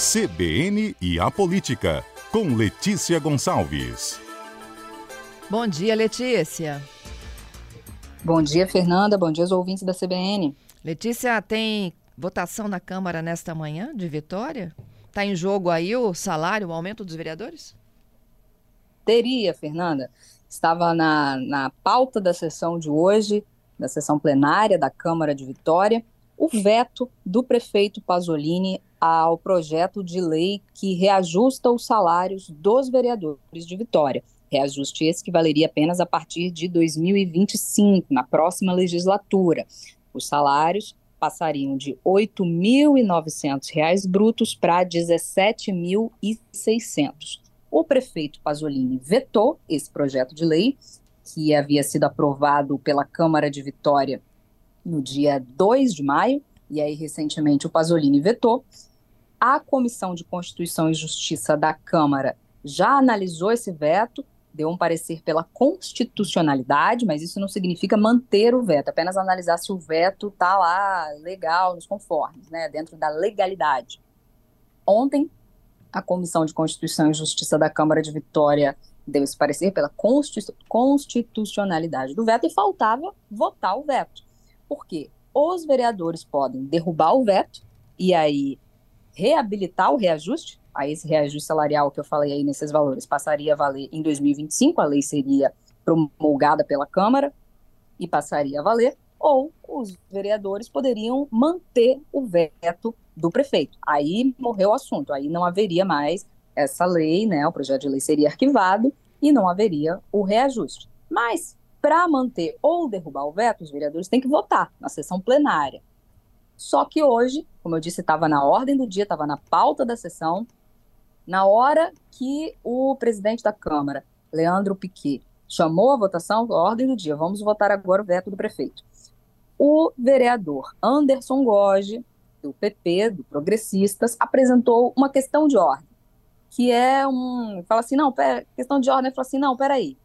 CBN e a Política, com Letícia Gonçalves. Bom dia, Letícia. Bom dia, Fernanda. Bom dia aos ouvintes da CBN. Letícia, tem votação na Câmara nesta manhã de Vitória? Está em jogo aí o salário, o aumento dos vereadores? Teria, Fernanda. Estava na, na pauta da sessão de hoje, da sessão plenária da Câmara de Vitória, o veto do prefeito Pasolini ao projeto de lei que reajusta os salários dos vereadores de Vitória. Reajuste esse que valeria apenas a partir de 2025, na próxima legislatura. Os salários passariam de R$ 8.900 brutos para R$ 17.600. O prefeito Pasolini vetou esse projeto de lei, que havia sido aprovado pela Câmara de Vitória no dia 2 de maio, e aí recentemente o Pasolini vetou. A Comissão de Constituição e Justiça da Câmara já analisou esse veto, deu um parecer pela constitucionalidade, mas isso não significa manter o veto, apenas analisar se o veto está lá legal, nos conformes, né, dentro da legalidade. Ontem, a Comissão de Constituição e Justiça da Câmara de Vitória deu esse parecer pela constitucionalidade do veto e faltava votar o veto. Por quê? Os vereadores podem derrubar o veto e aí reabilitar o reajuste, aí esse reajuste salarial que eu falei aí nesses valores passaria a valer em 2025, a lei seria promulgada pela Câmara e passaria a valer, ou os vereadores poderiam manter o veto do prefeito. Aí morreu o assunto, aí não haveria mais essa lei, né? O projeto de lei seria arquivado e não haveria o reajuste. Mas para manter ou derrubar o veto, os vereadores têm que votar na sessão plenária. Só que hoje, como eu disse, estava na ordem do dia, estava na pauta da sessão, na hora que o presidente da Câmara, Leandro Piquet, chamou a votação, a ordem do dia, vamos votar agora o veto do prefeito. O vereador Anderson Goge, do PP, do Progressistas, apresentou uma questão de ordem, que é um. Fala assim, não, pera, questão de ordem, fala assim, não, peraí,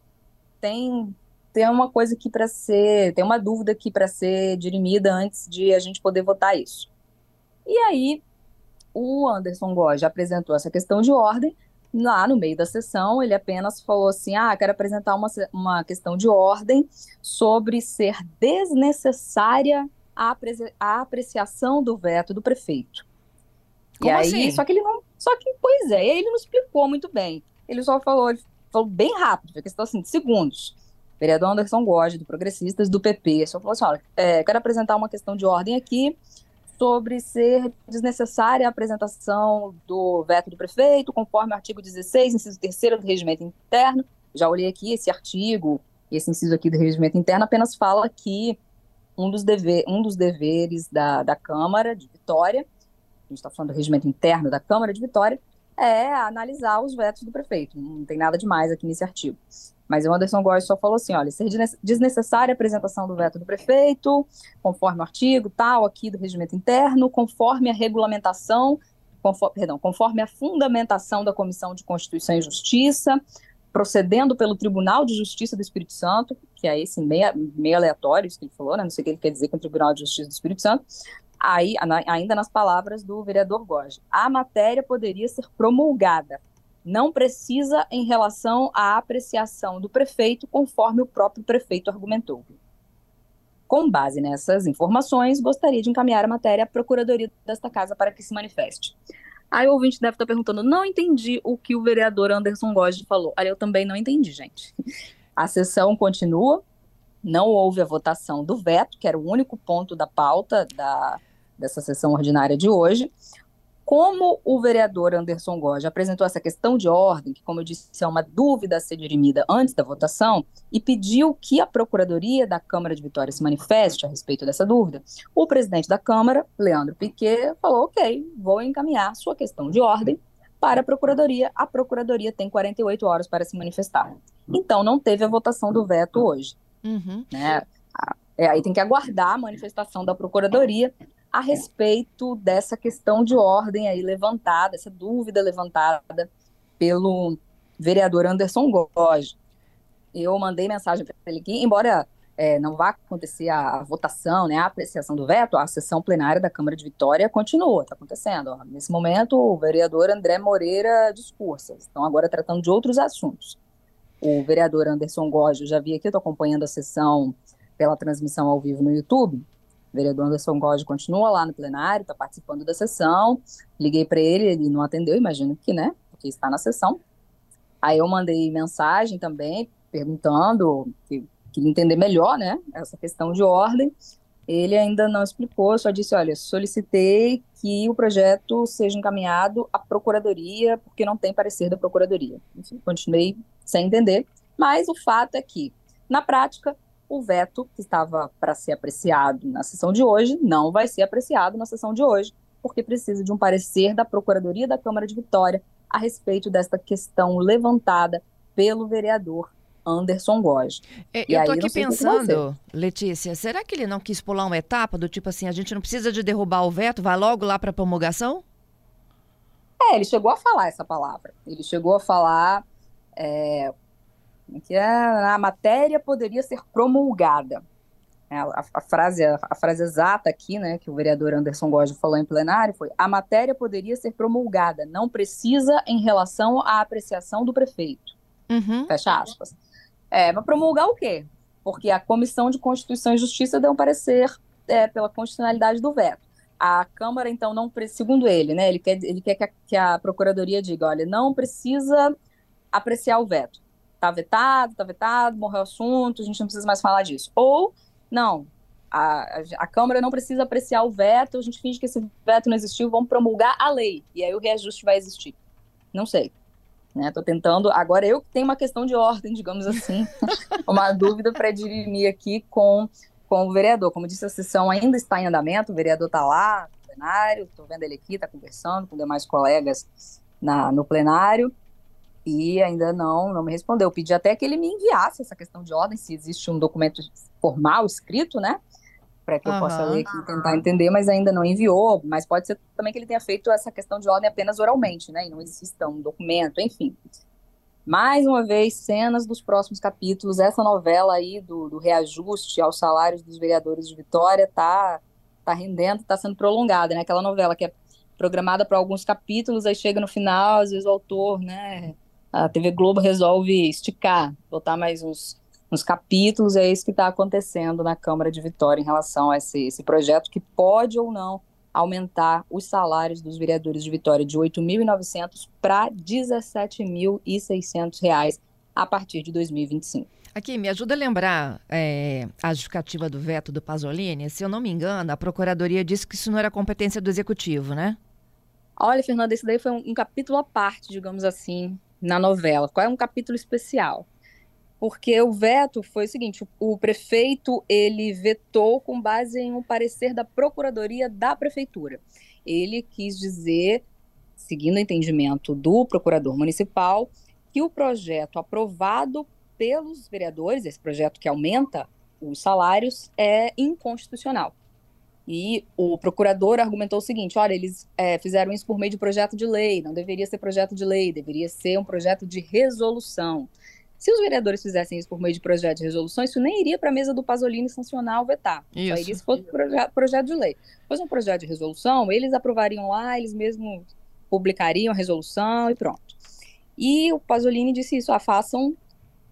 tem tem uma coisa aqui para ser, tem uma dúvida aqui para ser dirimida antes de a gente poder votar isso. E aí, o Anderson Gomes apresentou essa questão de ordem. Lá no meio da sessão, ele apenas falou assim: ah, quero apresentar uma, uma questão de ordem sobre ser desnecessária a, a apreciação do veto do prefeito. Como e aí, assim? só que ele não. Só que, pois é, ele não explicou muito bem. Ele só falou, ele falou bem rápido, foi questão assim, de segundos vereador Anderson Gode, do Progressistas, do PP, só falou assim, olha, é, quero apresentar uma questão de ordem aqui sobre ser desnecessária a apresentação do veto do prefeito, conforme o artigo 16, inciso 3 do regimento interno. Já olhei aqui esse artigo, esse inciso aqui do regimento interno apenas fala que um dos, dever, um dos deveres da, da Câmara de Vitória, a gente está falando do regimento interno da Câmara de Vitória, é analisar os vetos do prefeito. Não tem nada demais aqui nesse artigo. Mas o Anderson Góes só falou assim, olha, ser desnecessária a apresentação do veto do prefeito, conforme o artigo tal aqui do regimento interno, conforme a regulamentação, conforme, perdão, conforme a fundamentação da Comissão de Constituição e Justiça, procedendo pelo Tribunal de Justiça do Espírito Santo, que é esse meio, meio aleatório, isso que ele falou, né? não sei o que ele quer dizer com o Tribunal de Justiça do Espírito Santo, aí, ainda nas palavras do vereador Góes, a matéria poderia ser promulgada não precisa em relação à apreciação do prefeito, conforme o próprio prefeito argumentou. Com base nessas informações, gostaria de encaminhar a matéria à Procuradoria desta Casa para que se manifeste. Aí o ouvinte deve estar perguntando: não entendi o que o vereador Anderson Gosde falou. Aí eu também não entendi, gente. A sessão continua, não houve a votação do veto, que era o único ponto da pauta da, dessa sessão ordinária de hoje. Como o vereador Anderson Gorge apresentou essa questão de ordem, que, como eu disse, é uma dúvida a ser dirimida antes da votação, e pediu que a Procuradoria da Câmara de Vitória se manifeste a respeito dessa dúvida, o presidente da Câmara, Leandro Piquet, falou: ok, vou encaminhar sua questão de ordem para a Procuradoria. A Procuradoria tem 48 horas para se manifestar. Então, não teve a votação do veto hoje. Uhum. Né? É, aí tem que aguardar a manifestação da Procuradoria a respeito dessa questão de ordem aí levantada, essa dúvida levantada pelo vereador Anderson Goge. Eu mandei mensagem para ele aqui, embora é, não vai acontecer a, a, votação, né, a apreciação do veto, a sessão plenária da Câmara de Vitória continua, está acontecendo. Ó. Nesse momento, o vereador André Moreira discursa, estão agora tratando de outros assuntos. O vereador Anderson Góes, eu já vi aqui, estou acompanhando a sessão pela transmissão ao vivo no YouTube. O vereador Anderson Góes continua lá no plenário, está participando da sessão. Liguei para ele, ele não atendeu, imagino que, né, porque está na sessão. Aí eu mandei mensagem também, perguntando que queria entender melhor, né, essa questão de ordem. Ele ainda não explicou, só disse, olha, solicitei que o projeto seja encaminhado à procuradoria, porque não tem parecer da procuradoria. Enfim, continuei sem entender, mas o fato é que, na prática, o veto que estava para ser apreciado na sessão de hoje não vai ser apreciado na sessão de hoje, porque precisa de um parecer da Procuradoria da Câmara de Vitória a respeito desta questão levantada pelo vereador Anderson Góes. É, eu estou aqui pensando, Letícia, será que ele não quis pular uma etapa do tipo assim, a gente não precisa de derrubar o veto, vai logo lá para a promulgação? É, ele chegou a falar essa palavra. Ele chegou a falar é, que é, a matéria poderia ser promulgada. É, a, a, frase, a, frase exata aqui, né, que o vereador Anderson Góes falou em plenário foi: a matéria poderia ser promulgada, não precisa em relação à apreciação do prefeito. Uhum. Fecha aspas. É, mas promulgar o quê? Porque a Comissão de Constituição e Justiça deu um parecer é, pela constitucionalidade do veto. A Câmara, então, não segundo ele, né? Ele quer, ele quer que a, que a Procuradoria diga: olha, não precisa apreciar o veto. Está vetado, está vetado, morreu o assunto, a gente não precisa mais falar disso. Ou, não, a, a, Câmara não precisa apreciar o veto, a gente finge que esse veto não existiu, vamos promulgar a lei, e aí o reajuste vai existir. Não sei. Né? Tentando. Agora eu tenho uma questão de ordem, digamos assim, uma dúvida para dirimir aqui com, com o vereador. Como disse, a sessão ainda está em andamento, o vereador está lá no plenário, estou vendo ele aqui, está conversando com demais colegas na, no plenário e ainda não, não me respondeu. Eu pedi até que ele me enviasse essa questão de ordem, se existe um documento formal escrito, né? para que eu uhum. possa ler e tentar entender, mas ainda não enviou. Mas pode ser também que ele tenha feito essa questão de ordem apenas oralmente, né? E não exista um documento, enfim. Mais uma vez, cenas dos próximos capítulos. Essa novela aí do, do reajuste aos salários dos vereadores de Vitória tá, tá rendendo, tá sendo prolongada, né? Aquela novela que é programada para alguns capítulos, aí chega no final, às vezes o autor, né? A TV Globo resolve esticar, botar mais uns nos capítulos, é isso que está acontecendo na Câmara de Vitória em relação a esse, esse projeto que pode ou não aumentar os salários dos vereadores de Vitória de R$ 8.900 para R$ 17.600 a partir de 2025. Aqui, me ajuda a lembrar é, a justificativa do veto do Pasolini. Se eu não me engano, a Procuradoria disse que isso não era competência do Executivo, né? Olha, Fernanda, esse daí foi um, um capítulo à parte, digamos assim, na novela. Qual é um capítulo especial? porque o veto foi o seguinte: o prefeito ele vetou com base em um parecer da procuradoria da prefeitura. Ele quis dizer, seguindo o entendimento do procurador municipal, que o projeto aprovado pelos vereadores, esse projeto que aumenta os salários, é inconstitucional. E o procurador argumentou o seguinte: olha, eles é, fizeram isso por meio de projeto de lei, não deveria ser projeto de lei, deveria ser um projeto de resolução. Se os vereadores fizessem isso por meio de projeto de resolução, isso nem iria para a mesa do Pasolini sancionar ou vetar. Isso. Só iria se fosse projeto, projeto de lei. Se fosse um projeto de resolução, eles aprovariam lá, eles mesmos publicariam a resolução e pronto. E o Pasolini disse isso, ah, façam,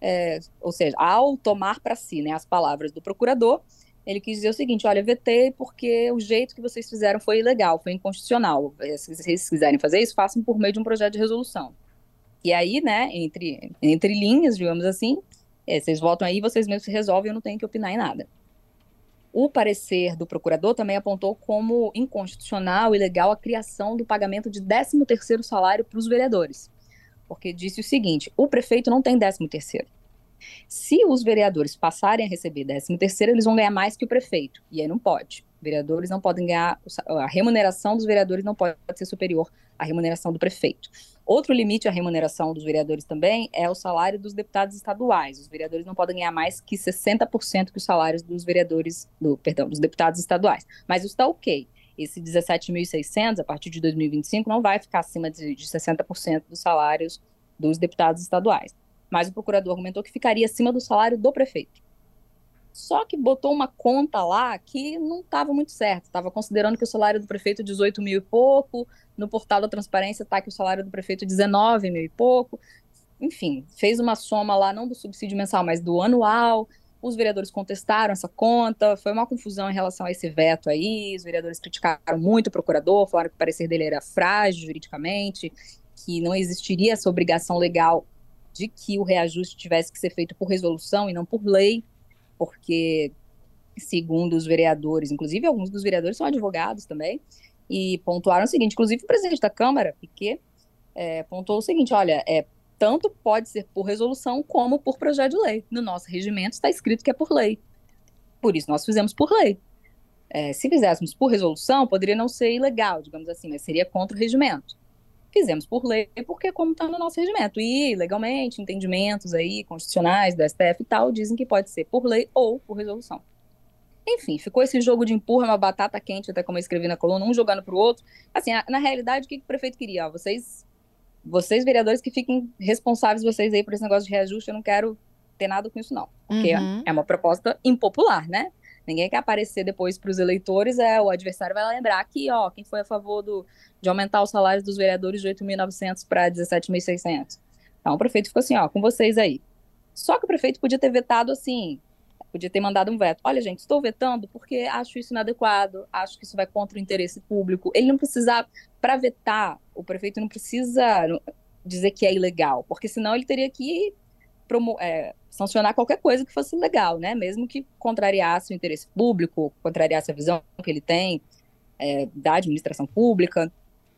é, ou seja, ao tomar para si né, as palavras do procurador, ele quis dizer o seguinte: olha, vetei porque o jeito que vocês fizeram foi ilegal, foi inconstitucional. Se vocês quiserem fazer isso, façam por meio de um projeto de resolução. E aí, né, entre, entre linhas, digamos assim, é, vocês votam aí, vocês mesmos resolvem, eu não tenho que opinar em nada. O parecer do procurador também apontou como inconstitucional e ilegal a criação do pagamento de 13º salário para os vereadores, porque disse o seguinte, o prefeito não tem 13º. Se os vereadores passarem a receber 13º, eles vão ganhar mais que o prefeito, e aí não pode. Vereadores não podem ganhar, a remuneração dos vereadores não pode ser superior à remuneração do prefeito. Outro limite à remuneração dos vereadores também é o salário dos deputados estaduais. Os vereadores não podem ganhar mais que 60% que os salários dos vereadores, do, perdão, dos deputados estaduais. Mas isso está ok. Esse 17.600, a partir de 2025, não vai ficar acima de, de 60% dos salários dos deputados estaduais. Mas o procurador argumentou que ficaria acima do salário do prefeito. Só que botou uma conta lá que não estava muito certo. Estava considerando que o salário do prefeito 18 mil e pouco, no portal da transparência está que o salário do prefeito 19 mil e pouco. Enfim, fez uma soma lá, não do subsídio mensal, mas do anual. Os vereadores contestaram essa conta, foi uma confusão em relação a esse veto aí. Os vereadores criticaram muito o procurador, falaram que o parecer dele era frágil juridicamente, que não existiria essa obrigação legal de que o reajuste tivesse que ser feito por resolução e não por lei porque, segundo os vereadores, inclusive alguns dos vereadores são advogados também, e pontuaram o seguinte, inclusive o presidente da Câmara, Piquet, é, pontuou o seguinte, olha, é, tanto pode ser por resolução como por projeto de lei. No nosso regimento está escrito que é por lei. Por isso nós fizemos por lei. É, se fizéssemos por resolução, poderia não ser ilegal, digamos assim, mas seria contra o regimento fizemos por lei, porque como está no nosso regimento. E, legalmente, entendimentos aí, constitucionais do STF e tal, dizem que pode ser por lei ou por resolução. Enfim, ficou esse jogo de empurra, uma batata quente, até como eu escrevi na coluna, um jogando para o outro. Assim, na realidade, o que o prefeito queria? Ó, vocês, vocês, vereadores, que fiquem responsáveis, vocês aí, por esse negócio de reajuste, eu não quero ter nada com isso, não. Porque uhum. é uma proposta impopular, né? Ninguém quer aparecer depois para os eleitores, é o adversário vai lembrar que, ó, quem foi a favor do, de aumentar os salários dos vereadores de 8.900 para 17.600. Então o prefeito ficou assim, ó, com vocês aí. Só que o prefeito podia ter vetado assim, podia ter mandado um veto. Olha, gente, estou vetando porque acho isso inadequado, acho que isso vai contra o interesse público. Ele não precisa, para vetar, o prefeito não precisa dizer que é ilegal, porque senão ele teria que é, sancionar qualquer coisa que fosse legal, né? Mesmo que contrariasse o interesse público, contrariasse a visão que ele tem é, da administração pública.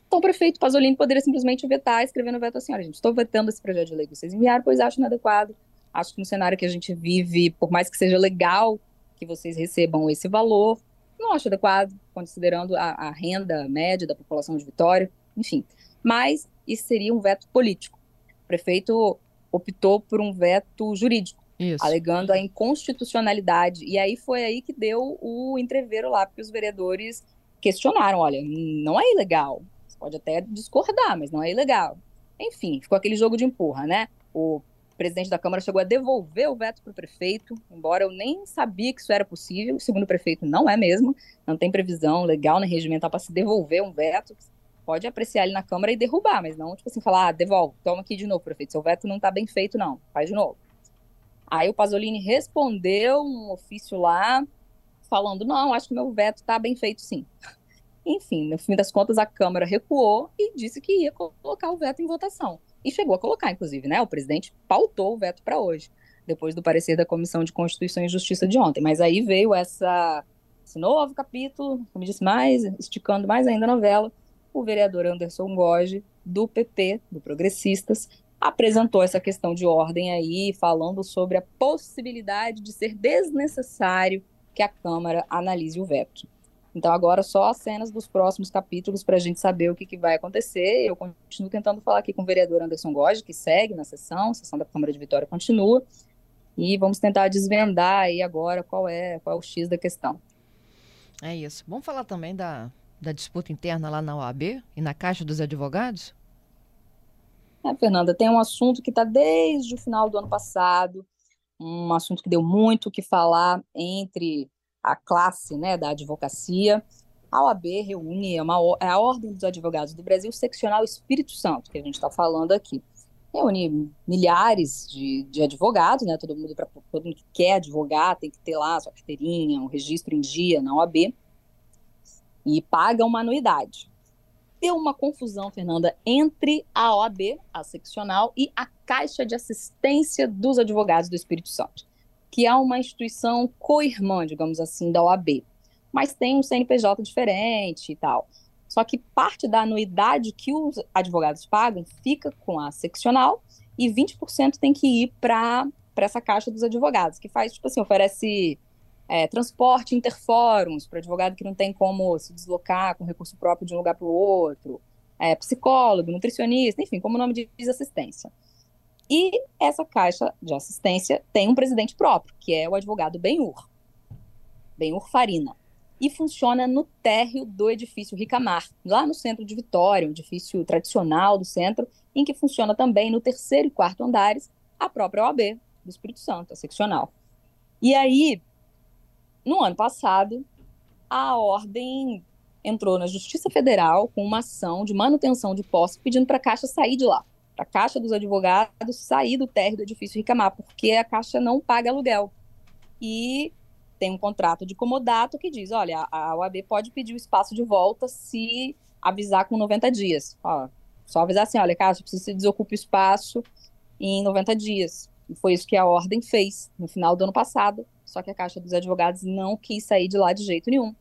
Então, o prefeito Pasolini poderia simplesmente vetar, escrevendo veto assim: olha, gente, estou vetando esse projeto de lei que vocês enviaram, pois acho inadequado. Acho que no cenário que a gente vive, por mais que seja legal que vocês recebam esse valor, não acho adequado, considerando a, a renda média da população de Vitória, enfim. Mas isso seria um veto político. O prefeito optou por um veto jurídico, Isso. alegando a inconstitucionalidade. E aí foi aí que deu o entreveiro lá, porque os vereadores questionaram: olha, não é ilegal. Você pode até discordar, mas não é ilegal. Enfim, ficou aquele jogo de empurra, né? O presidente da Câmara chegou a devolver o veto para o prefeito, embora eu nem sabia que isso era possível. Segundo o prefeito, não é mesmo. Não tem previsão legal nem regimental para se devolver um veto pode apreciar ele na Câmara e derrubar, mas não, tipo assim, falar, ah, devolve, toma aqui de novo, prefeito, seu veto não está bem feito, não, faz de novo. Aí o Pasolini respondeu um ofício lá, falando, não, acho que meu veto está bem feito sim. Enfim, no fim das contas, a Câmara recuou e disse que ia colocar o veto em votação. E chegou a colocar, inclusive, né? O presidente pautou o veto para hoje, depois do parecer da Comissão de Constituição e Justiça de ontem. Mas aí veio essa, esse novo capítulo, como disse mais, esticando mais ainda a novela, o vereador Anderson Goge, do PP, do Progressistas, apresentou essa questão de ordem aí, falando sobre a possibilidade de ser desnecessário que a Câmara analise o veto. Então, agora só as cenas dos próximos capítulos para a gente saber o que, que, vai acontecer. Eu continuo tentando falar aqui com o vereador Anderson Goge, que segue na sessão, a sessão da Câmara de Vitória continua, e vamos tentar desvendar aí agora qual é, qual é o X da questão. É isso. Vamos falar também da da disputa interna lá na OAB e na Caixa dos Advogados? É, Fernanda, tem um assunto que está desde o final do ano passado, um assunto que deu muito o que falar entre a classe né, da advocacia. A OAB reúne, é, uma, é a Ordem dos Advogados do Brasil, seccional Espírito Santo, que a gente está falando aqui. Reúne milhares de, de advogados, né? Todo mundo, pra, todo mundo que quer advogar tem que ter lá sua carteirinha, um registro em dia na OAB e paga uma anuidade. Deu uma confusão, Fernanda, entre a OAB, a seccional, e a Caixa de Assistência dos Advogados do Espírito Santo, que é uma instituição co-irmã, digamos assim, da OAB, mas tem um CNPJ diferente e tal. Só que parte da anuidade que os advogados pagam fica com a seccional e 20% tem que ir para essa caixa dos advogados, que faz, tipo assim, oferece é, transporte interfóruns para advogado que não tem como se deslocar com recurso próprio de um lugar para o outro, é, psicólogo, nutricionista, enfim, como o nome diz, assistência. E essa caixa de assistência tem um presidente próprio, que é o advogado Benhur, Benhur Farina, e funciona no térreo do edifício Ricamar, lá no centro de Vitória, um edifício tradicional do centro, em que funciona também no terceiro e quarto andares a própria OAB do Espírito Santo, a seccional. E aí, no ano passado, a ordem entrou na Justiça Federal com uma ação de manutenção de posse pedindo para a Caixa sair de lá, para a Caixa dos Advogados sair do térreo do edifício Ricamar, porque a Caixa não paga aluguel. E tem um contrato de comodato que diz, olha, a OAB pode pedir o espaço de volta se avisar com 90 dias. Ó, só avisar assim, olha, Caixa, precisa se desocupe o espaço em 90 dias. E foi isso que a ordem fez no final do ano passado, só que a Caixa dos Advogados não quis sair de lá de jeito nenhum.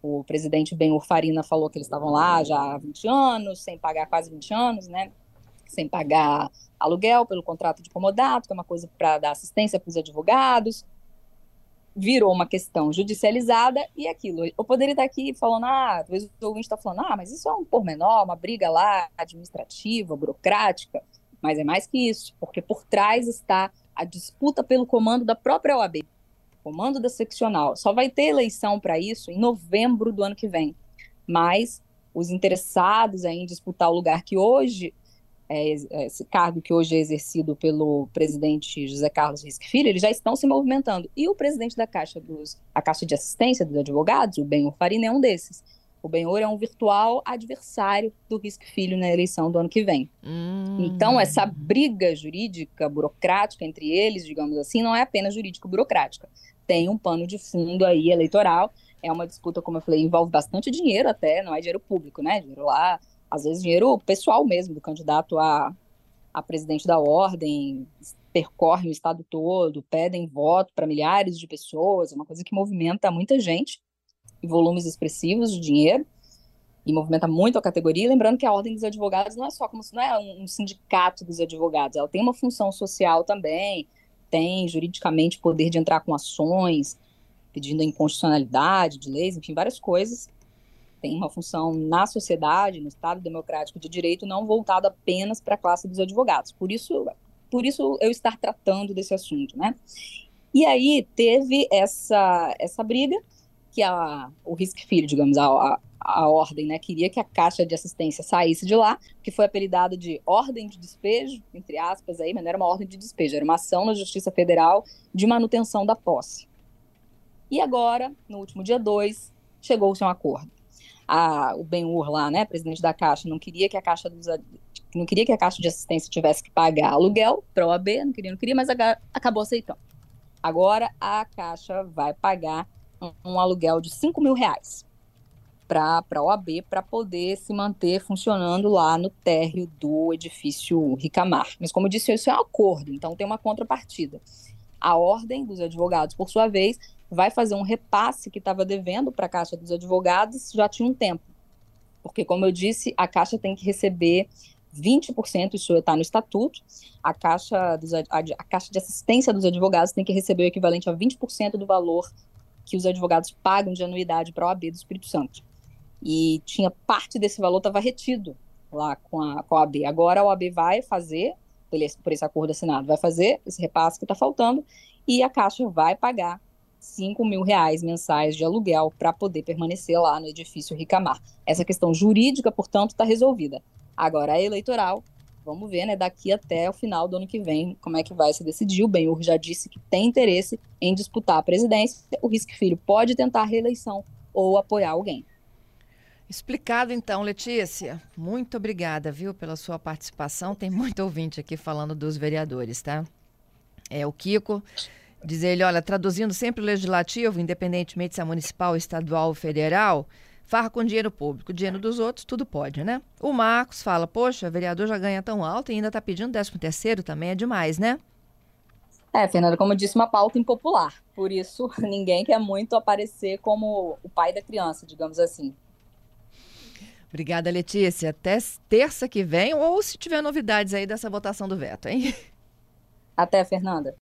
O presidente Ben Farina falou que eles estavam lá já há 20 anos, sem pagar quase 20 anos, né? Sem pagar aluguel pelo contrato de comodato, que é uma coisa para dar assistência para os advogados. Virou uma questão judicializada e aquilo. Eu poderia estar aqui falando, ah, talvez o ouvinte está falando, ah, mas isso é um pormenor, uma briga lá administrativa, burocrática. Mas é mais que isso, porque por trás está a disputa pelo comando da própria OAB comando da seccional. Só vai ter eleição para isso em novembro do ano que vem. Mas os interessados em disputar o lugar que hoje, é, esse cargo que hoje é exercido pelo presidente José Carlos Risque Filho, eles já estão se movimentando. E o presidente da Caixa dos, a Caixa de Assistência dos Advogados, o Benhor Farina, é um desses. O Benhor é um virtual adversário do Risque Filho na eleição do ano que vem. Hum. Então, essa briga jurídica, burocrática entre eles, digamos assim, não é apenas jurídico-burocrática tem um pano de fundo aí eleitoral. É uma disputa, como eu falei, envolve bastante dinheiro até, não é dinheiro público, né? Dinheiro lá, às vezes dinheiro pessoal mesmo, do candidato a, a presidente da ordem, percorre o estado todo, pedem voto para milhares de pessoas, é uma coisa que movimenta muita gente, volumes expressivos de dinheiro, e movimenta muito a categoria. Lembrando que a Ordem dos Advogados não é só como se não é um sindicato dos advogados, ela tem uma função social também, tem juridicamente poder de entrar com ações, pedindo a inconstitucionalidade de leis, enfim, várias coisas. Tem uma função na sociedade, no Estado democrático de direito, não voltada apenas para a classe dos advogados. Por isso, por isso eu estar tratando desse assunto, né? E aí teve essa, essa briga que a, o Risk Filho, digamos, a, a ordem, né, queria que a caixa de assistência saísse de lá, que foi apelidada de ordem de despejo, entre aspas aí, mas não era uma ordem de despejo, era uma ação na Justiça Federal de manutenção da posse. E agora, no último dia 2, chegou-se a um acordo. A, o Ben-Hur lá, né, presidente da Caixa, não queria que a Caixa dos, não queria que a Caixa de Assistência tivesse que pagar aluguel para a OAB, não queria, não queria, mas acabou aceitando. Agora a Caixa vai pagar um, aluguel de 5 mil reais para a OAB para poder se manter funcionando lá no térreo do edifício Ricamar. Mas, como eu disse, isso é um acordo, então tem uma contrapartida. A Ordem dos Advogados, por sua vez, vai fazer um repasse que estava devendo para a Caixa dos Advogados já tinha um tempo. Porque, como eu disse, a Caixa tem que receber 20%, isso está no estatuto, a Caixa, dos, a, a Caixa de Assistência dos Advogados tem que receber o equivalente a 20% do valor que os advogados pagam de anuidade para a OAB do Espírito Santo e tinha parte desse valor estava retido lá com a, com a OAB. Agora a OAB vai fazer, por esse, por esse acordo assinado, vai fazer esse repasse que está faltando e a Caixa vai pagar 5 mil reais mensais de aluguel para poder permanecer lá no edifício Ricamar. Essa questão jurídica, portanto, está resolvida. Agora, a eleitoral, vamos ver, né, daqui até o final do ano que vem, como é que vai se decidir. O Benhur já disse que tem interesse em disputar a presidência. O Risque Filho pode tentar a reeleição ou apoiar alguém. Explicado então, Letícia. Muito obrigada, viu, pela sua participação. Tem muito ouvinte aqui falando dos vereadores, tá? É o Kiko. Diz ele, olha, traduzindo sempre o legislativo, independentemente se é municipal, estadual ou federal, farra com dinheiro público. Dinheiro dos outros, tudo pode, né? O Marcos fala, poxa, vereador já ganha tão alto e ainda tá pedindo 13 terceiro, também é demais, né? É, Fernanda, como eu disse, uma pauta impopular. Por isso, ninguém quer muito aparecer como o pai da criança, digamos assim. Obrigada, Letícia. Até terça que vem, ou se tiver novidades aí dessa votação do veto, hein? Até, Fernanda.